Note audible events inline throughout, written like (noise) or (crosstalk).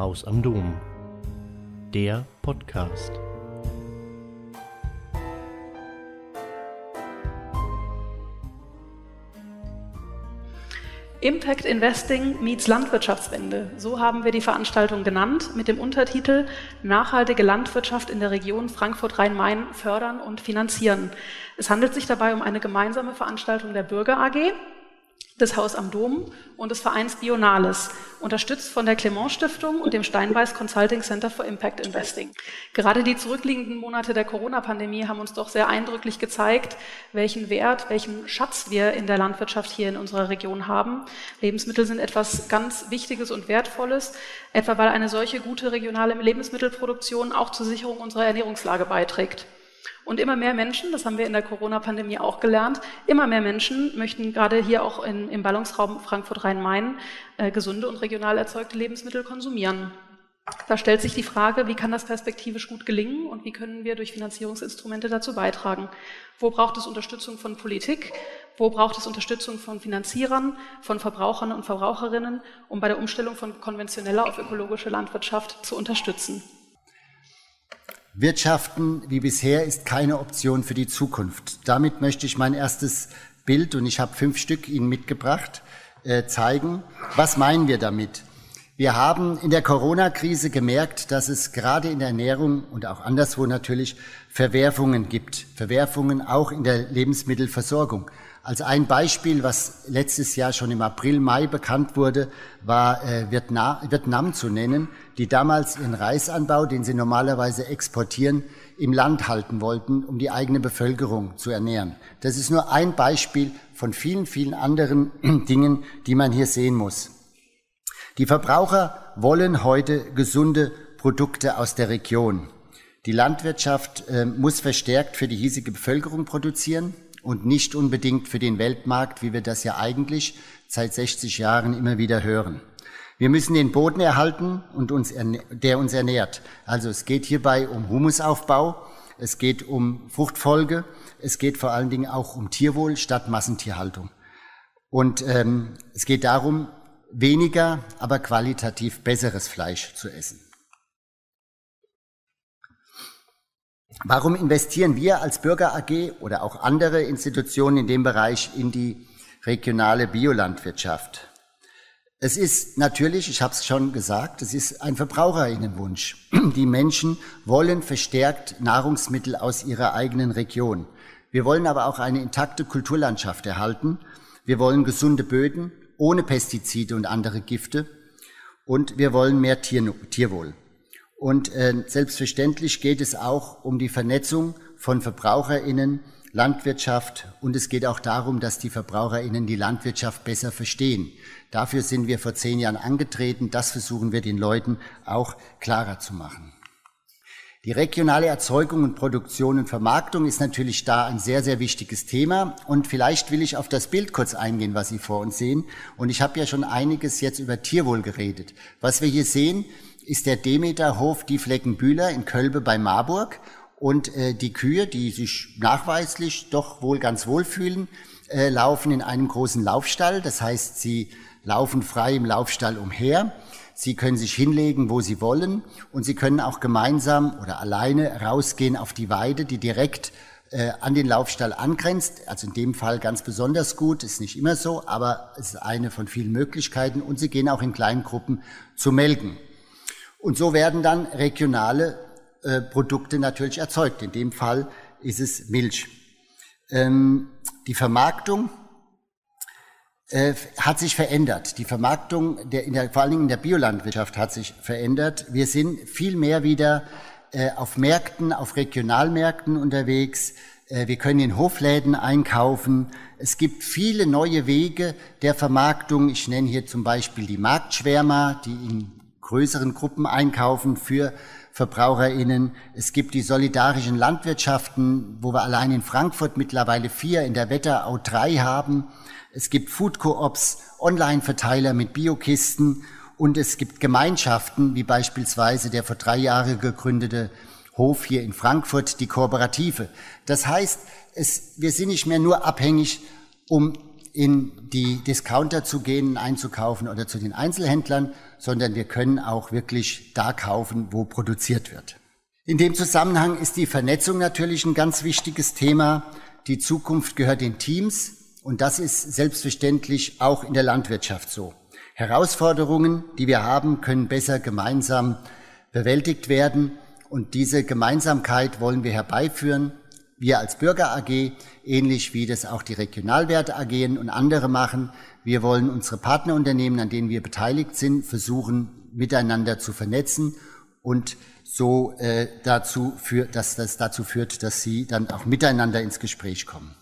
Haus am Dom. Der Podcast. Impact Investing meets Landwirtschaftswende. So haben wir die Veranstaltung genannt mit dem Untertitel Nachhaltige Landwirtschaft in der Region Frankfurt-Rhein-Main fördern und finanzieren. Es handelt sich dabei um eine gemeinsame Veranstaltung der Bürger AG, des Haus am Dom und des Vereins Bionales, unterstützt von der Clement Stiftung und dem Steinbeiß Consulting Center for Impact Investing. Gerade die zurückliegenden Monate der Corona-Pandemie haben uns doch sehr eindrücklich gezeigt, welchen Wert, welchen Schatz wir in der Landwirtschaft hier in unserer Region haben. Lebensmittel sind etwas ganz Wichtiges und Wertvolles, etwa weil eine solche gute regionale Lebensmittelproduktion auch zur Sicherung unserer Ernährungslage beiträgt. Und immer mehr Menschen, das haben wir in der Corona-Pandemie auch gelernt, immer mehr Menschen möchten gerade hier auch in, im Ballungsraum Frankfurt-Rhein-Main äh, gesunde und regional erzeugte Lebensmittel konsumieren. Da stellt sich die Frage, wie kann das perspektivisch gut gelingen und wie können wir durch Finanzierungsinstrumente dazu beitragen? Wo braucht es Unterstützung von Politik? Wo braucht es Unterstützung von Finanzierern, von Verbrauchern und Verbraucherinnen, um bei der Umstellung von konventioneller auf ökologische Landwirtschaft zu unterstützen? Wirtschaften wie bisher ist keine Option für die Zukunft. Damit möchte ich mein erstes Bild, und ich habe fünf Stück Ihnen mitgebracht, äh, zeigen. Was meinen wir damit? Wir haben in der Corona-Krise gemerkt, dass es gerade in der Ernährung und auch anderswo natürlich Verwerfungen gibt. Verwerfungen auch in der Lebensmittelversorgung. Als ein Beispiel, was letztes Jahr schon im April, Mai bekannt wurde, war äh, Vietnam, Vietnam zu nennen, die damals ihren Reisanbau, den sie normalerweise exportieren, im Land halten wollten, um die eigene Bevölkerung zu ernähren. Das ist nur ein Beispiel von vielen, vielen anderen (clears throat) Dingen, die man hier sehen muss. Die Verbraucher wollen heute gesunde Produkte aus der Region. Die Landwirtschaft äh, muss verstärkt für die hiesige Bevölkerung produzieren und nicht unbedingt für den Weltmarkt, wie wir das ja eigentlich seit 60 Jahren immer wieder hören. Wir müssen den Boden erhalten und uns, der uns ernährt. Also es geht hierbei um Humusaufbau, es geht um Fruchtfolge, es geht vor allen Dingen auch um Tierwohl statt Massentierhaltung. Und ähm, es geht darum, weniger, aber qualitativ besseres Fleisch zu essen. Warum investieren wir als Bürger AG oder auch andere Institutionen in dem Bereich in die regionale Biolandwirtschaft? Es ist natürlich, ich habe es schon gesagt, es ist ein Verbraucherinnenwunsch. (clears throat) Die Menschen wollen verstärkt Nahrungsmittel aus ihrer eigenen Region. Wir wollen aber auch eine intakte Kulturlandschaft erhalten. Wir wollen gesunde Böden ohne Pestizide und andere Gifte. Und wir wollen mehr Tier Tierwohl. Und äh, selbstverständlich geht es auch um die Vernetzung von Verbraucherinnen, Landwirtschaft und es geht auch darum, dass die Verbraucherinnen die Landwirtschaft besser verstehen. Dafür sind wir vor zehn Jahren angetreten. Das versuchen wir den Leuten auch klarer zu machen. Die regionale Erzeugung und Produktion und Vermarktung ist natürlich da ein sehr, sehr wichtiges Thema. Und vielleicht will ich auf das Bild kurz eingehen, was Sie vor uns sehen. Und ich habe ja schon einiges jetzt über Tierwohl geredet. Was wir hier sehen, ist der Demeterhof Die Fleckenbühler in Kölbe bei Marburg. Und äh, die Kühe, die sich nachweislich doch wohl ganz wohl fühlen, äh, laufen in einem großen Laufstall. Das heißt, sie laufen frei im Laufstall umher. Sie können sich hinlegen, wo Sie wollen. Und Sie können auch gemeinsam oder alleine rausgehen auf die Weide, die direkt äh, an den Laufstall angrenzt. Also in dem Fall ganz besonders gut, ist nicht immer so, aber es ist eine von vielen Möglichkeiten. Und Sie gehen auch in kleinen Gruppen zu melken. Und so werden dann regionale äh, Produkte natürlich erzeugt. In dem Fall ist es Milch. Ähm, die Vermarktung äh, hat sich verändert. Die Vermarktung, der, der, vor allen Dingen in der Biolandwirtschaft hat sich verändert. Wir sind viel mehr wieder äh, auf Märkten, auf Regionalmärkten unterwegs. Äh, wir können in Hofläden einkaufen. Es gibt viele neue Wege der Vermarktung. Ich nenne hier zum Beispiel die Marktschwärmer, die in größeren Gruppen einkaufen für VerbraucherInnen. Es gibt die solidarischen Landwirtschaften, wo wir allein in Frankfurt mittlerweile vier, in der Wetterau drei haben. Es gibt Food Coops, Online-Verteiler mit Biokisten und es gibt Gemeinschaften, wie beispielsweise der vor drei Jahren gegründete Hof hier in Frankfurt, die Kooperative. Das heißt, es, wir sind nicht mehr nur abhängig, um in die Discounter zu gehen, einzukaufen oder zu den Einzelhändlern, sondern wir können auch wirklich da kaufen, wo produziert wird. In dem Zusammenhang ist die Vernetzung natürlich ein ganz wichtiges Thema. Die Zukunft gehört den Teams und das ist selbstverständlich auch in der Landwirtschaft so. Herausforderungen, die wir haben, können besser gemeinsam bewältigt werden und diese Gemeinsamkeit wollen wir herbeiführen. Wir als Bürger AG, ähnlich wie das auch die Regionalwerte AG und andere machen. Wir wollen unsere Partnerunternehmen, an denen wir beteiligt sind, versuchen, miteinander zu vernetzen und so äh, dazu für, dass das dazu führt, dass sie dann auch miteinander ins Gespräch kommen.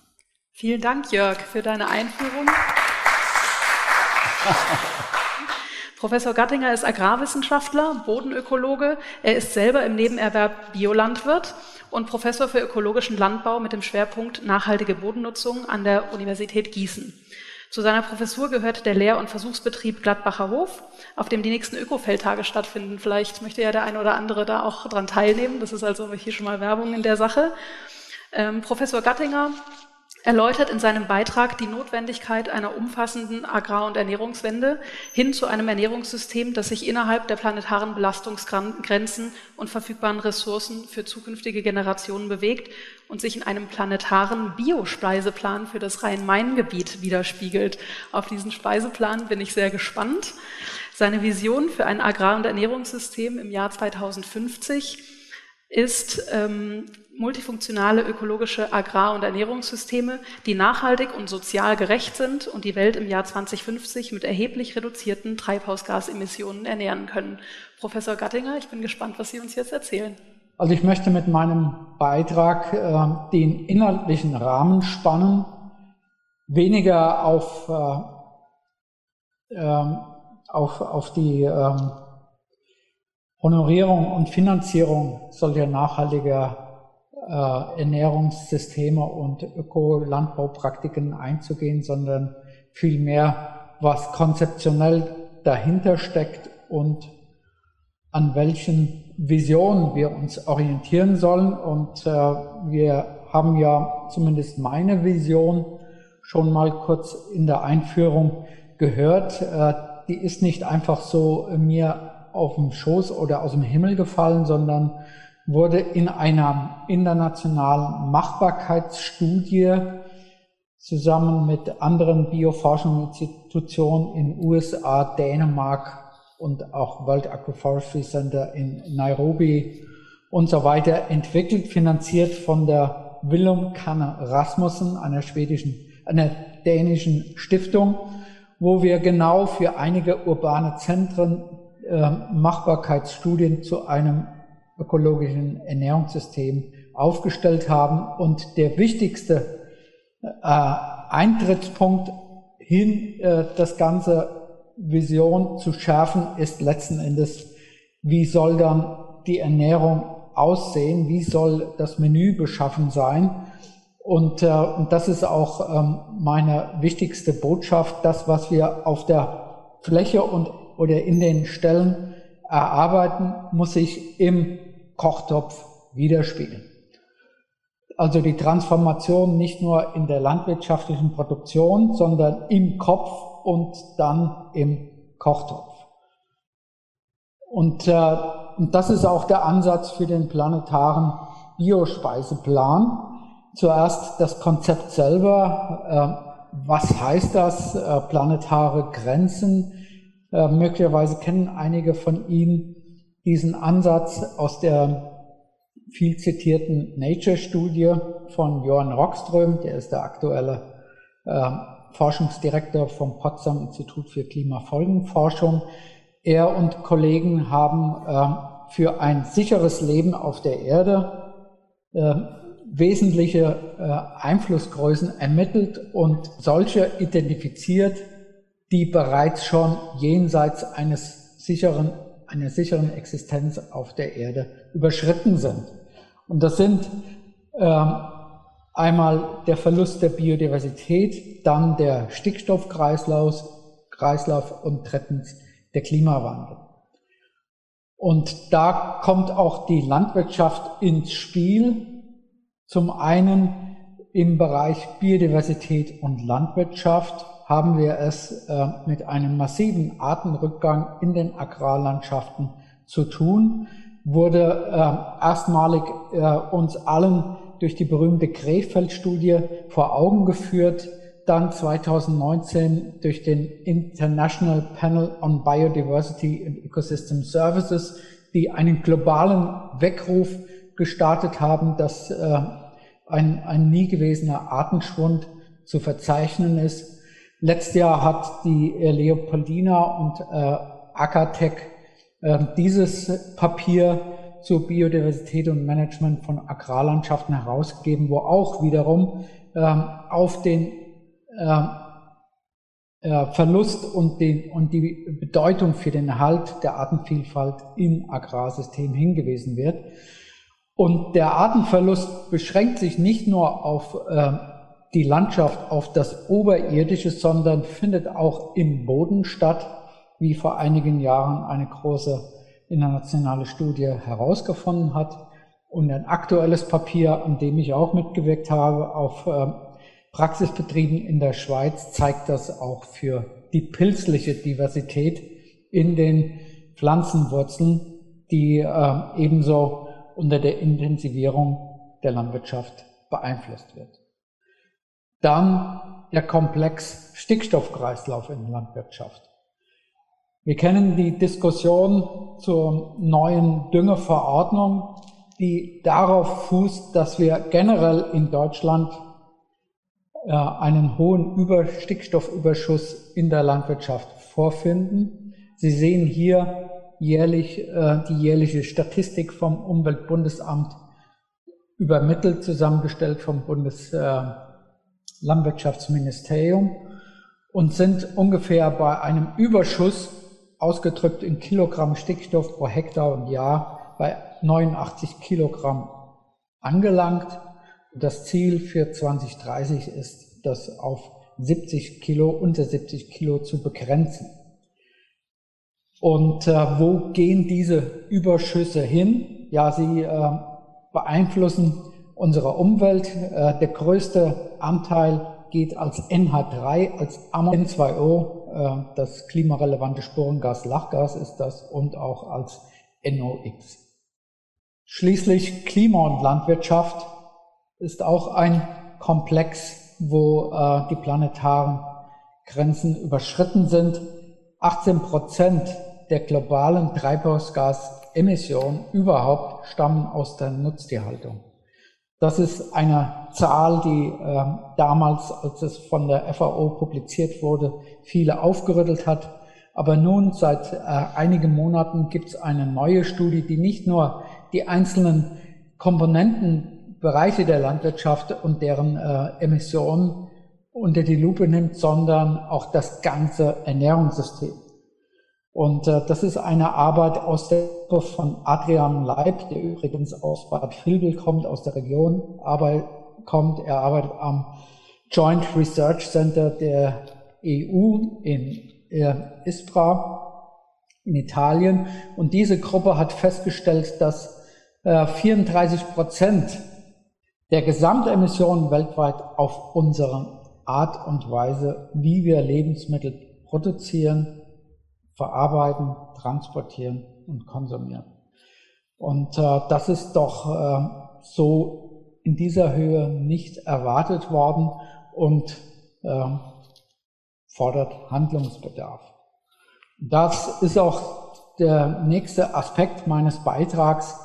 Vielen Dank, Jörg, für deine Einführung. (laughs) Professor Gattinger ist Agrarwissenschaftler, Bodenökologe. Er ist selber im Nebenerwerb Biolandwirt und Professor für ökologischen Landbau mit dem Schwerpunkt nachhaltige Bodennutzung an der Universität Gießen. Zu seiner Professur gehört der Lehr- und Versuchsbetrieb Gladbacher Hof, auf dem die nächsten Ökofeldtage stattfinden. Vielleicht möchte ja der eine oder andere da auch dran teilnehmen. Das ist also hier schon mal Werbung in der Sache. Ähm, Professor Gattinger erläutert in seinem Beitrag die Notwendigkeit einer umfassenden Agrar- und Ernährungswende hin zu einem Ernährungssystem, das sich innerhalb der planetaren Belastungsgrenzen und verfügbaren Ressourcen für zukünftige Generationen bewegt und sich in einem planetaren Biospeiseplan für das Rhein-Main-Gebiet widerspiegelt. Auf diesen Speiseplan bin ich sehr gespannt. Seine Vision für ein Agrar- und Ernährungssystem im Jahr 2050 ist ähm, multifunktionale ökologische Agrar- und Ernährungssysteme, die nachhaltig und sozial gerecht sind und die Welt im Jahr 2050 mit erheblich reduzierten Treibhausgasemissionen ernähren können. Professor Gattinger, ich bin gespannt, was Sie uns jetzt erzählen. Also ich möchte mit meinem Beitrag äh, den inhaltlichen Rahmen spannen, weniger auf, äh, äh, auf, auf die ähm, Honorierung und Finanzierung solcher nachhaltiger äh, Ernährungssysteme und Ökolandbaupraktiken einzugehen, sondern vielmehr, was konzeptionell dahinter steckt und an welchen Visionen wir uns orientieren sollen. Und äh, wir haben ja zumindest meine Vision schon mal kurz in der Einführung gehört. Äh, die ist nicht einfach so mir auf dem Schoß oder aus dem Himmel gefallen, sondern wurde in einer internationalen Machbarkeitsstudie zusammen mit anderen Bioforschungsinstitutionen in USA, Dänemark und auch World Agroforestry Center in Nairobi und so weiter entwickelt, finanziert von der Willum Kanne Rasmussen, einer schwedischen, einer dänischen Stiftung, wo wir genau für einige urbane Zentren Machbarkeitsstudien zu einem ökologischen Ernährungssystem aufgestellt haben. Und der wichtigste äh, Eintrittspunkt hin, äh, das ganze Vision zu schärfen, ist letzten Endes, wie soll dann die Ernährung aussehen, wie soll das Menü beschaffen sein. Und, äh, und das ist auch ähm, meine wichtigste Botschaft, das, was wir auf der Fläche und oder in den Stellen erarbeiten, muss sich im Kochtopf widerspiegeln. Also die Transformation nicht nur in der landwirtschaftlichen Produktion, sondern im Kopf und dann im Kochtopf. Und, äh, und das ist auch der Ansatz für den planetaren Biospeiseplan. Zuerst das Konzept selber. Äh, was heißt das? Äh, planetare Grenzen. Äh, möglicherweise kennen einige von Ihnen diesen Ansatz aus der viel zitierten Nature-Studie von Johann Rockström, der ist der aktuelle äh, Forschungsdirektor vom Potsdam Institut für Klimafolgenforschung. Er und Kollegen haben äh, für ein sicheres Leben auf der Erde äh, wesentliche äh, Einflussgrößen ermittelt und solche identifiziert, die bereits schon jenseits eines sicheren einer sicheren Existenz auf der Erde überschritten sind. Und das sind ähm, einmal der Verlust der Biodiversität, dann der Stickstoffkreislauf Kreislauf und drittens der Klimawandel. Und da kommt auch die Landwirtschaft ins Spiel. Zum einen im Bereich Biodiversität und Landwirtschaft haben wir es äh, mit einem massiven Artenrückgang in den Agrarlandschaften zu tun, wurde äh, erstmalig äh, uns allen durch die berühmte Krefeld-Studie vor Augen geführt, dann 2019 durch den International Panel on Biodiversity and Ecosystem Services, die einen globalen Weckruf gestartet haben, dass ein, ein nie gewesener Artenschwund zu verzeichnen ist. Letztes Jahr hat die äh, Leopoldina und äh, Acatec äh, dieses Papier zur Biodiversität und Management von Agrarlandschaften herausgegeben, wo auch wiederum äh, auf den äh, äh, Verlust und, den, und die Bedeutung für den Erhalt der Artenvielfalt im Agrarsystem hingewiesen wird. Und der Artenverlust beschränkt sich nicht nur auf äh, die Landschaft, auf das Oberirdische, sondern findet auch im Boden statt, wie vor einigen Jahren eine große internationale Studie herausgefunden hat. Und ein aktuelles Papier, an dem ich auch mitgewirkt habe, auf äh, Praxisbetrieben in der Schweiz, zeigt das auch für die pilzliche Diversität in den Pflanzenwurzeln, die äh, ebenso unter der Intensivierung der Landwirtschaft beeinflusst wird. Dann der Komplex Stickstoffkreislauf in der Landwirtschaft. Wir kennen die Diskussion zur neuen Düngeverordnung, die darauf fußt, dass wir generell in Deutschland äh, einen hohen Über Stickstoffüberschuss in der Landwirtschaft vorfinden. Sie sehen hier jährlich äh, die jährliche Statistik vom Umweltbundesamt übermittelt, zusammengestellt vom Bundeslandwirtschaftsministerium äh, und sind ungefähr bei einem Überschuss ausgedrückt in Kilogramm Stickstoff pro Hektar und Jahr bei 89 Kilogramm angelangt. Das Ziel für 2030 ist, das auf 70 Kilo, unter 70 Kilo zu begrenzen. Und äh, wo gehen diese Überschüsse hin? Ja, sie äh, beeinflussen unsere Umwelt. Äh, der größte Anteil geht als NH3, als N2O, äh, das klimarelevante Sporengas, Lachgas ist das, und auch als NOx. Schließlich Klima und Landwirtschaft ist auch ein Komplex, wo äh, die planetaren Grenzen überschritten sind. 18 Prozent der globalen Treibhausgasemissionen überhaupt stammen aus der Nutztierhaltung. Das ist eine Zahl, die äh, damals, als es von der FAO publiziert wurde, viele aufgerüttelt hat. Aber nun, seit äh, einigen Monaten, gibt es eine neue Studie, die nicht nur die einzelnen Komponentenbereiche der Landwirtschaft und deren äh, Emissionen unter die Lupe nimmt, sondern auch das ganze Ernährungssystem. Und äh, das ist eine Arbeit aus der von Adrian Leib, der übrigens aus Bad Vilbel kommt, aus der Region arbeit, kommt. Er arbeitet am Joint Research Center der EU in äh, Ispra in Italien. Und diese Gruppe hat festgestellt, dass äh, 34 Prozent der Gesamtemissionen weltweit auf unsere Art und Weise, wie wir Lebensmittel produzieren, verarbeiten, transportieren und konsumieren. Und äh, das ist doch äh, so in dieser Höhe nicht erwartet worden und äh, fordert Handlungsbedarf. Das ist auch der nächste Aspekt meines Beitrags.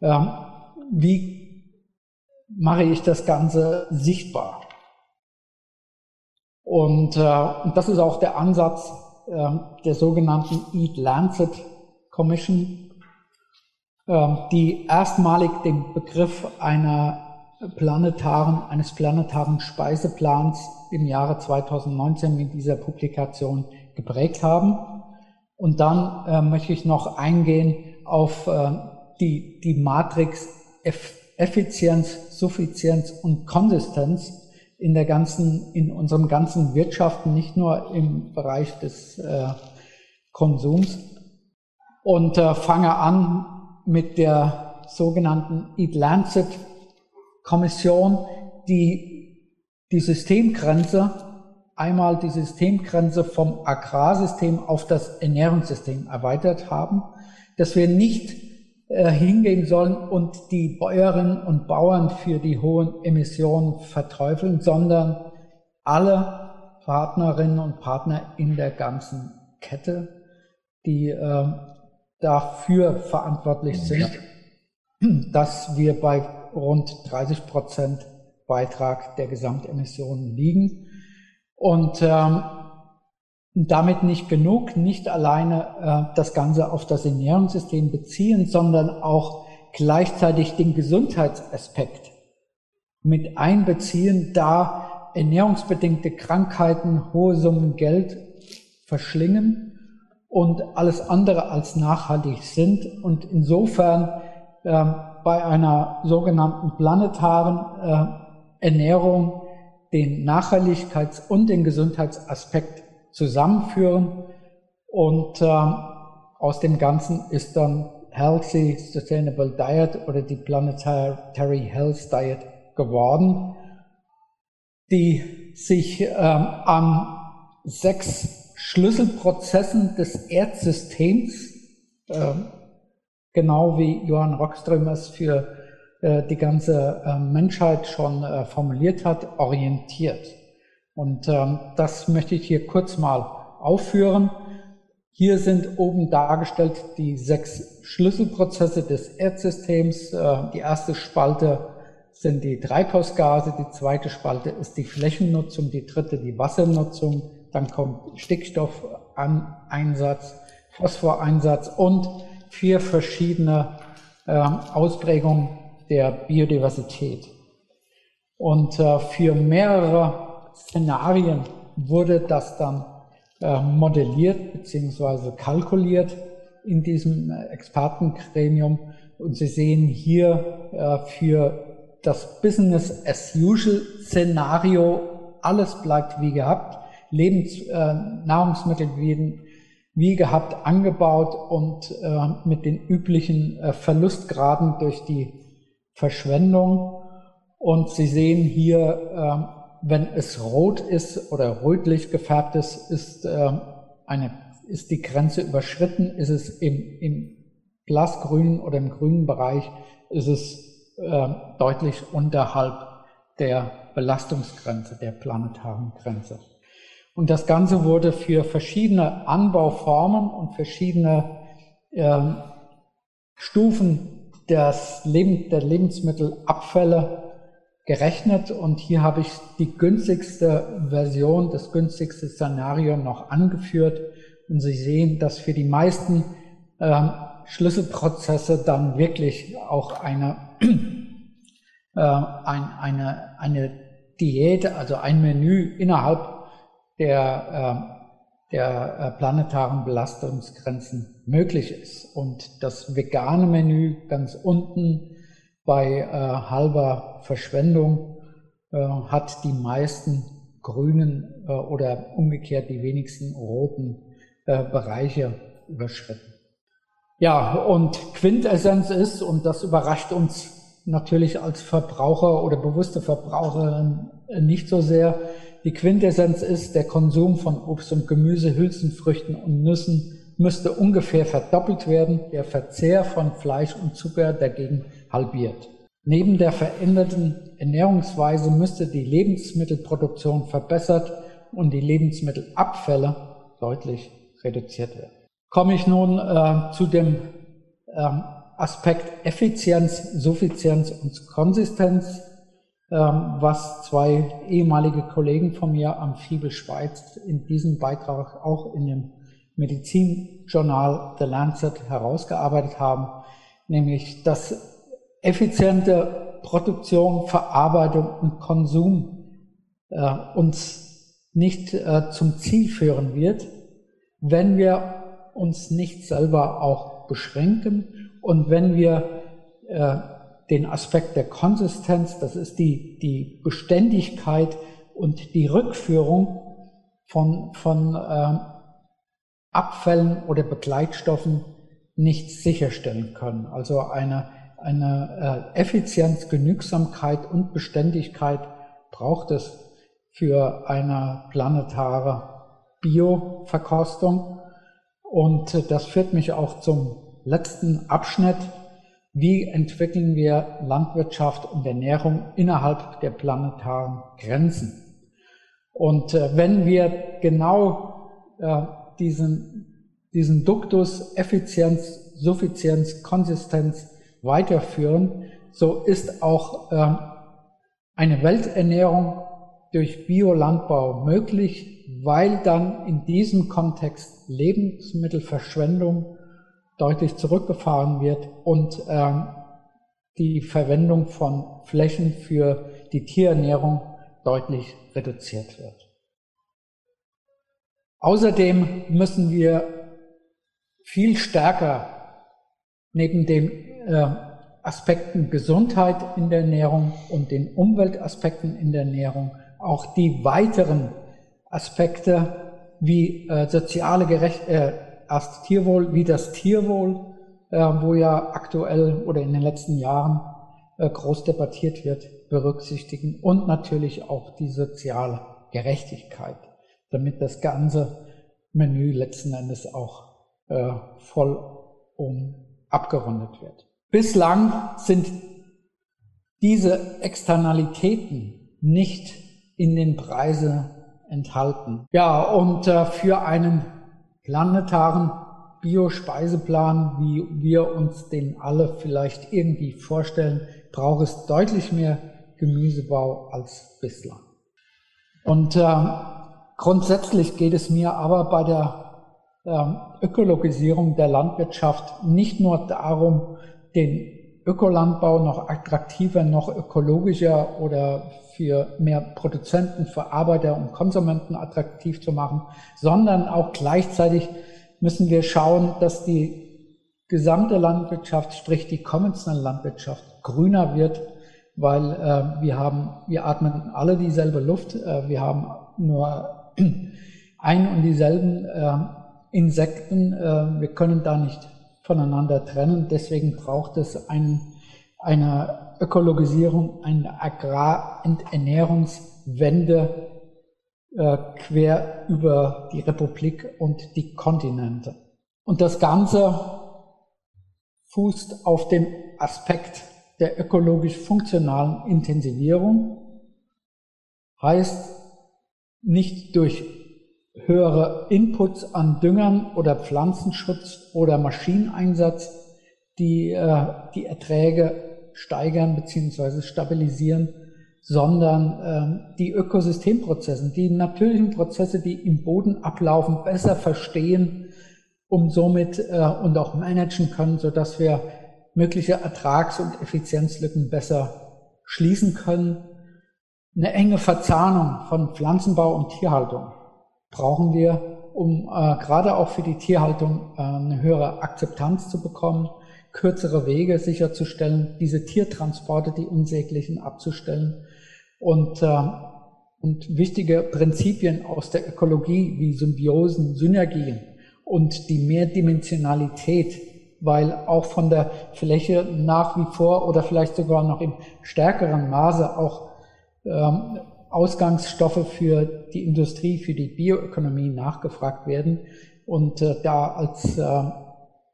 Ähm, wie mache ich das Ganze sichtbar? Und, äh, das ist auch der Ansatz der sogenannten Eat Lancet Commission, ähm, die erstmalig den Begriff einer planetaren, eines planetaren Speiseplans im Jahre 2019 mit dieser Publikation geprägt haben. Und dann äh, möchte ich noch eingehen auf äh, die, die Matrix Effizienz, Suffizienz und Konsistenz, in der ganzen, in unserem ganzen Wirtschaften, nicht nur im Bereich des äh, Konsums. Und äh, fange an mit der sogenannten Eat Lancet Kommission, die die Systemgrenze, einmal die Systemgrenze vom Agrarsystem auf das Ernährungssystem erweitert haben, dass wir nicht hingehen sollen und die Bäuerinnen und Bauern für die hohen Emissionen verteufeln, sondern alle Partnerinnen und Partner in der ganzen Kette, die äh, dafür verantwortlich sind, ja. dass wir bei rund 30 Prozent Beitrag der Gesamtemissionen liegen. Und ähm, damit nicht genug, nicht alleine äh, das Ganze auf das Ernährungssystem beziehen, sondern auch gleichzeitig den Gesundheitsaspekt mit einbeziehen, da ernährungsbedingte Krankheiten hohe Summen Geld verschlingen und alles andere als nachhaltig sind und insofern äh, bei einer sogenannten planetaren äh, Ernährung den Nachhaltigkeits- und den Gesundheitsaspekt zusammenführen und äh, aus dem Ganzen ist dann Healthy Sustainable Diet oder die Planetary Health Diet geworden, die sich ähm, an sechs Schlüsselprozessen des Erdsystems, äh, genau wie Johann Rockström es für äh, die ganze äh, Menschheit schon äh, formuliert hat, orientiert. Und ähm, das möchte ich hier kurz mal aufführen. Hier sind oben dargestellt die sechs Schlüsselprozesse des Erdsystems. Äh, die erste Spalte sind die Treibhausgase, die zweite Spalte ist die Flächennutzung, die dritte die Wassernutzung, dann kommt Stickstoff an Einsatz, Phosphoreinsatz und vier verschiedene äh, Ausprägungen der Biodiversität. Und äh, für mehrere Szenarien wurde das dann äh, modelliert bzw. kalkuliert in diesem äh, Expertengremium. Und Sie sehen hier äh, für das Business as usual Szenario, alles bleibt wie gehabt, Lebens, äh, Nahrungsmittel werden wie gehabt angebaut und äh, mit den üblichen Verlustgraden durch die Verschwendung. Und Sie sehen hier ähm, wenn es rot ist oder rötlich gefärbt ist, ist, äh, eine, ist die Grenze überschritten, ist es im, im blassgrünen oder im grünen Bereich, ist es äh, deutlich unterhalb der Belastungsgrenze, der planetaren Grenze. Und das Ganze wurde für verschiedene Anbauformen und verschiedene äh, Stufen des Leben, der Lebensmittelabfälle gerechnet und hier habe ich die günstigste Version, das günstigste Szenario noch angeführt und Sie sehen, dass für die meisten äh, Schlüsselprozesse dann wirklich auch eine, (clears throat) äh, ein, eine, eine Diät, also ein Menü innerhalb der, äh, der planetaren Belastungsgrenzen möglich ist. Und das vegane Menü ganz unten bei äh, halber Verschwendung äh, hat die meisten grünen äh, oder umgekehrt die wenigsten roten äh, Bereiche überschritten. Ja, und Quintessenz ist, und das überrascht uns natürlich als Verbraucher oder bewusste Verbraucherin nicht so sehr, die Quintessenz ist, der Konsum von Obst und Gemüse, Hülsenfrüchten und Nüssen müsste ungefähr verdoppelt werden, der Verzehr von Fleisch und Zucker dagegen halbiert. Neben der veränderten Ernährungsweise müsste die Lebensmittelproduktion verbessert und die Lebensmittelabfälle deutlich reduziert werden. Komme ich nun äh, zu dem ähm, Aspekt Effizienz, Suffizienz und Konsistenz, ähm, was zwei ehemalige Kollegen von mir am FIBE Schweiz in diesem Beitrag auch in dem Medizinjournal The Lancet herausgearbeitet haben, nämlich dass effiziente Produktion, Verarbeitung und Konsum äh, uns nicht äh, zum Ziel führen wird, wenn wir uns nicht selber auch beschränken und wenn wir äh, den Aspekt der Konsistenz, das ist die, die Beständigkeit und die Rückführung von, von äh, Abfällen oder Begleitstoffen nicht sicherstellen können. Also eine eine äh, Effizienz, Genügsamkeit und Beständigkeit braucht es für eine planetare Bioverkostung. Und das führt mich auch zum letzten Abschnitt. Wie entwickeln wir Landwirtschaft und Ernährung innerhalb der planetaren Grenzen? Und äh, wenn wir genau äh, diesen, diesen Duktus Effizienz, Suffizienz, Konsistenz weiterführen, so ist auch äh, eine Welternährung durch Biolandbau möglich, weil dann in diesem Kontext Lebensmittelverschwendung deutlich zurückgefahren wird und ähm, die Verwendung von Flächen für die Tierernährung deutlich reduziert wird. Außerdem müssen wir viel stärker neben den äh, Aspekten Gesundheit in der Ernährung und den Umweltaspekten in der Ernährung auch die weiteren Aspekte wie äh, soziale Gerecht äh, erst Tierwohl, wie das Tierwohl, äh, wo ja aktuell oder in den letzten Jahren äh, groß debattiert wird, berücksichtigen und natürlich auch die soziale Gerechtigkeit, damit das ganze Menü letzten Endes auch äh, voll um abgerundet wird. Bislang sind diese Externalitäten nicht in den Preise enthalten. Ja, und äh, für einen planetaren Biospeiseplan, wie wir uns den alle vielleicht irgendwie vorstellen, braucht es deutlich mehr Gemüsebau als bislang. Und äh, grundsätzlich geht es mir aber bei der Ökologisierung der Landwirtschaft nicht nur darum, den Ökolandbau noch attraktiver, noch ökologischer oder für mehr Produzenten, Verarbeiter und Konsumenten attraktiv zu machen, sondern auch gleichzeitig müssen wir schauen, dass die gesamte Landwirtschaft, sprich die konventionelle Landwirtschaft, grüner wird, weil äh, wir haben, wir atmen alle dieselbe Luft, äh, wir haben nur (clears throat) ein und dieselben äh, Insekten, äh, wir können da nicht voneinander trennen, deswegen braucht es ein, eine Ökologisierung, eine Agrar- und Ernährungswende äh, quer über die Republik und die Kontinente. Und das Ganze fußt auf dem Aspekt der ökologisch funktionalen Intensivierung, heißt nicht durch höhere Inputs an Düngern oder Pflanzenschutz oder Maschineneinsatz, die äh, die Erträge steigern bzw. stabilisieren, sondern äh, die Ökosystemprozesse, die natürlichen Prozesse, die im Boden ablaufen, besser verstehen, um somit äh, und auch managen können, so dass wir mögliche Ertrags- und Effizienzlücken besser schließen können. Eine enge Verzahnung von Pflanzenbau und Tierhaltung brauchen wir, um äh, gerade auch für die Tierhaltung äh, eine höhere Akzeptanz zu bekommen, kürzere Wege sicherzustellen, diese Tiertransporte, die unsäglichen, abzustellen. Und, äh, und wichtige Prinzipien aus der Ökologie wie Symbiosen, Synergien und die Mehrdimensionalität, weil auch von der Fläche nach wie vor oder vielleicht sogar noch im stärkeren Maße auch ähm, Ausgangsstoffe für die Industrie, für die Bioökonomie nachgefragt werden. Und äh, da als äh,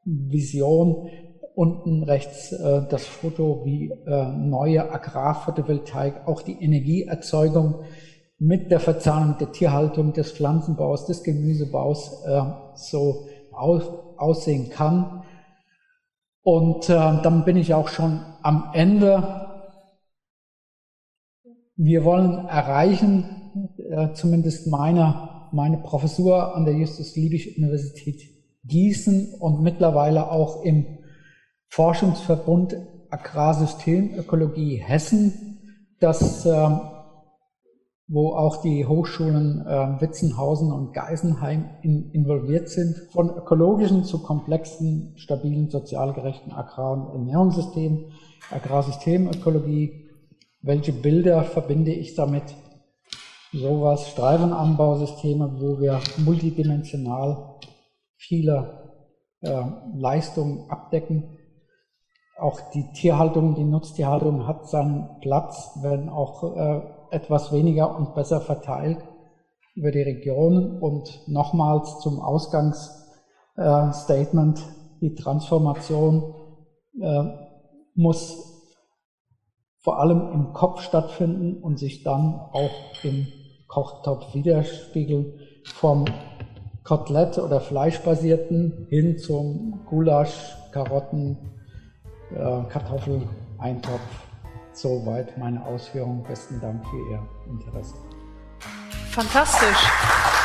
Vision unten rechts äh, das Foto, wie äh, neue Agrarphotovoltaik auch die Energieerzeugung mit der Verzahnung der Tierhaltung, des Pflanzenbaus, des Gemüsebaus äh, so aus, aussehen kann. Und äh, dann bin ich auch schon am Ende wir wollen erreichen, äh, zumindest meine, meine Professur an der Justus-Liebig-Universität Gießen und mittlerweile auch im Forschungsverbund Agrarsystemökologie Hessen, das, äh, wo auch die Hochschulen äh, Witzenhausen und Geisenheim in, involviert sind, von ökologischen zu komplexen, stabilen, sozial gerechten Agrar- und Ernährungssystemen, Agrarsystemökologie, welche Bilder verbinde ich damit? Sowas, Streifenanbausysteme, wo wir multidimensional viele äh, Leistungen abdecken. Auch die Tierhaltung, die Nutztierhaltung hat seinen Platz, wenn auch äh, etwas weniger und besser verteilt über die Regionen. Und nochmals zum Ausgangsstatement, die Transformation äh, muss vor allem im Kopf stattfinden und sich dann auch im Kochtopf widerspiegeln. Vom Kotelett oder fleischbasierten hin zum Gulasch, Karotten, äh, Kartoffeleintopf. Soweit meine Ausführungen. Besten Dank für Ihr Interesse. Fantastisch.